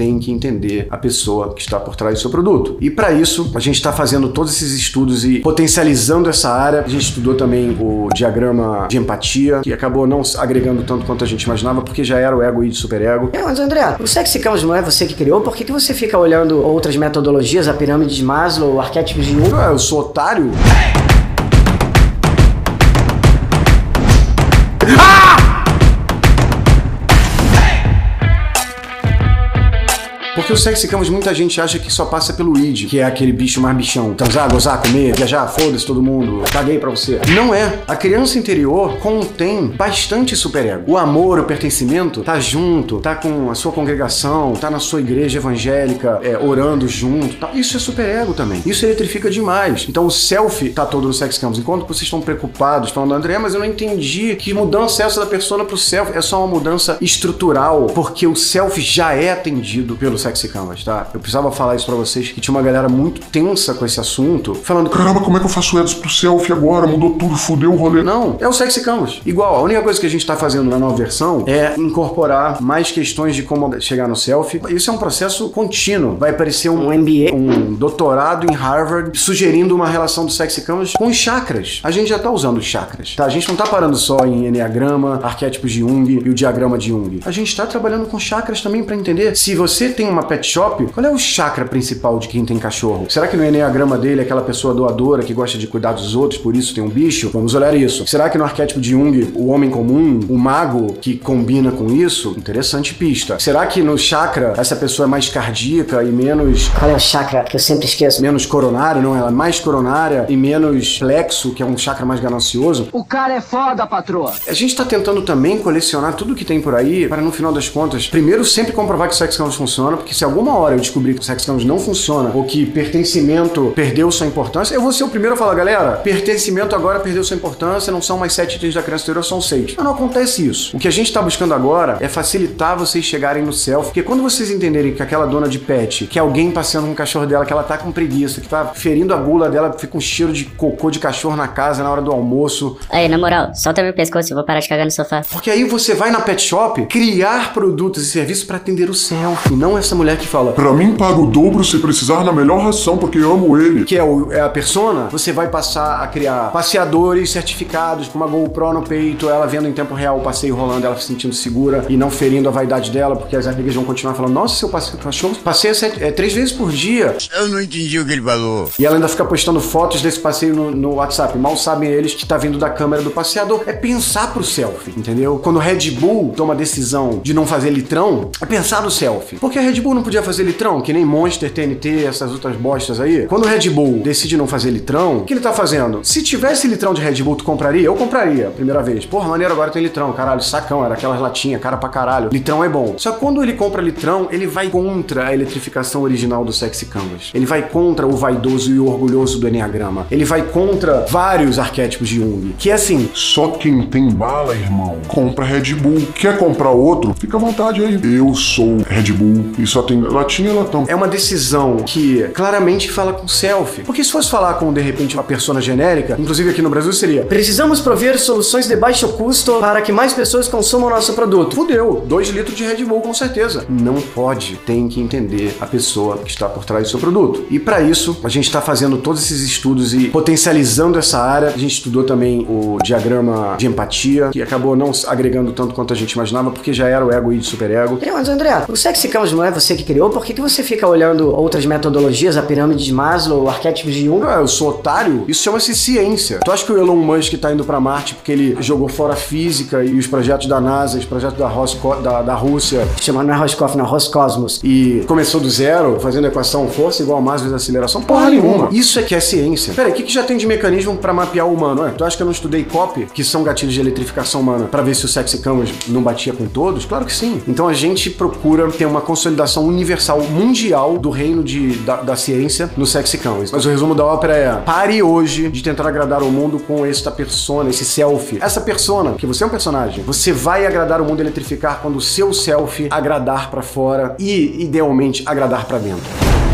tem que entender a pessoa que está por trás do seu produto. E para isso, a gente está fazendo todos esses estudos e potencializando essa área. A gente estudou também o diagrama de empatia, que acabou não agregando tanto quanto a gente imaginava, porque já era o ego e de superego. É, mas André, o Sexy Canvas não é você que criou? Por que, que você fica olhando outras metodologias, a pirâmide de Maslow, arquétipos de Jung? Ah, eu sou otário? Porque o sexy canvas muita gente acha que só passa pelo id, que é aquele bicho mais bichão. Transar, gozar, comer, viajar, foda-se todo mundo, caguei pra você. Não é. A criança interior contém bastante superego. O amor, o pertencimento, tá junto, tá com a sua congregação, tá na sua igreja evangélica, é, orando junto. Tá. Isso é superego também. Isso eletrifica demais. Então o selfie tá todo no sex canvas. Enquanto vocês estão preocupados, falando, André, mas eu não entendi que mudança é essa da persona pro selfie. É só uma mudança estrutural, porque o selfie já é atendido pelo Sexy Canvas, tá? Eu precisava falar isso pra vocês, que tinha uma galera muito tensa com esse assunto, falando, Caramba, como é que eu faço ads pro selfie agora? Mudou tudo, fudeu o rolê. não, é o Sexy Canvas. Igual, a única coisa que a gente tá fazendo na nova versão é incorporar mais questões de como chegar no selfie. Isso é um processo contínuo. Vai aparecer um, MBA. um doutorado em Harvard sugerindo uma relação do Sexy Canvas com os chakras. A gente já tá usando os chakras, tá? A gente não tá parando só em Enneagrama, arquétipos de Jung e o diagrama de Jung. A gente tá trabalhando com chakras também pra entender se você tem uma pet shop, qual é o chakra principal de quem tem cachorro? Será que no Enneagrama dele é aquela pessoa doadora que gosta de cuidar dos outros, por isso tem um bicho? Vamos olhar isso. Será que no arquétipo de Jung, o homem comum, o mago que combina com isso? Interessante pista. Será que no chakra essa pessoa é mais cardíaca e menos Qual é o chakra que eu sempre esqueço? menos coronário, não, ela é mais coronária e menos plexo, que é um chakra mais ganancioso. O cara é foda, patroa. A gente tá tentando também colecionar tudo que tem por aí para no final das contas, primeiro sempre comprovar que o Sex Canvas funciona, porque se alguma hora eu descobrir que o Sex não funciona ou que pertencimento perdeu sua importância, eu vou ser o primeiro a falar, galera, pertencimento agora perdeu sua importância, não são mais sete itens da criança interior, são seis. Mas não acontece isso. O que a gente tá buscando agora é facilitar vocês chegarem no self, porque quando vocês entenderem que aquela dona de pet, que é alguém passeando com o cachorro dela, que ela tá com preguiça, que tá ferindo a gula dela, fica um cheiro de cocô de cachorro na casa na hora do almoço, Aí, na moral, solta meu pescoço, eu vou parar de cagar no sofá. porque aí você vai na pet shop criar produtos e serviços para atender o self, não essa mulher que fala Pra mim, paga o dobro se precisar na melhor ração, porque eu amo ele. que é, o- é a persona, você vai passar a criar passeadores certificados com uma GoPro no peito, ela vendo em tempo real o passeio rolando, ela se sentindo segura e não ferindo a vaidade dela, porque as amigas vão continuar falando, nossa, seu cachorro passeia sete- é, três vezes por dia. Eu não entendi o que ele falou. E ela ainda fica postando fotos desse passeio no, no WhatsApp. Mal sabem eles que tá vindo da câmera do passeador. É pensar pro selfie, entendeu? Quando o Red Bull toma a decisão de não fazer litrão, é pensar no selfie. Porque a Red Bull não podia fazer litrão, que nem Monster, TNT, essas outras bostas aí. Quando o Red Bull decide não fazer litrão, o que ele tá fazendo? Se tivesse litrão de Red Bull, tu compraria? Eu compraria, primeira vez. Porra, maneiro, agora tem litrão, caralho, sacão, era aquelas latinhas, cara pra caralho. Litrão é bom. Só que quando ele compra litrão, ele vai contra a eletrificação original do Sexy Canvas. Ele vai contra o vaidoso e o orgulhoso do Enneagrama. Ele vai contra vários arquétipos de Jung. Que é assim, Só quem tem bala, irmão, compra Red Bull. Quer comprar outro? Fica à vontade aí. Eu sou Red Bull e só tem latinha e latão. é uma decisão que claramente fala com self. Porque se fosse falar com, de repente, uma persona genérica, inclusive aqui no Brasil seria Precisamos prover soluções de baixo custo para que mais pessoas consumam nosso produto. Fudeu, 2 litros de Red Bull com certeza. Não pode, tem que entender a pessoa que está por trás do seu produto. E para isso, a gente está fazendo todos esses estudos e potencializando essa área. A gente estudou também o diagrama de empatia, que acabou não agregando tanto quanto a gente imaginava, porque já era o ego e de superego. Mas André, o Sexy Canvas não é você que criou? Por que, que você fica olhando outras metodologias, a pirâmide de Maslow, arquétipos de Jung? Ah, eu sou otário? Isso chama-se ciência. Tu acha que o Elon Musk tá indo pra Marte porque ele jogou fora a física e os projetos da NASA, os projetos da, Rosco da, da Rússia Chama não é Roscoff, não, Roscosmos. e começou do zero, fazendo equação força igual a massa vezes aceleração? Porra nenhuma. Isso é que é ciência. Peraí, o que, que já tem de mecanismo pra mapear o humano? Ué, tu acha que eu não estudei COP, que são gatilhos de eletrificação humana, pra ver se o sexy canvas não batia com todos? Claro que sim. Então a gente procura ter uma consolidação universal mundial do reino de, da, da ciência no sexy canvas. Mas o resumo da ópera é: pare hoje de tentar agradar o mundo com esta persona, esse selfie. Essa persona, que você é um personagem, você vai agradar o mundo eletrificar quando o seu selfie agradar pra fora e, idealmente, agradar pra dentro.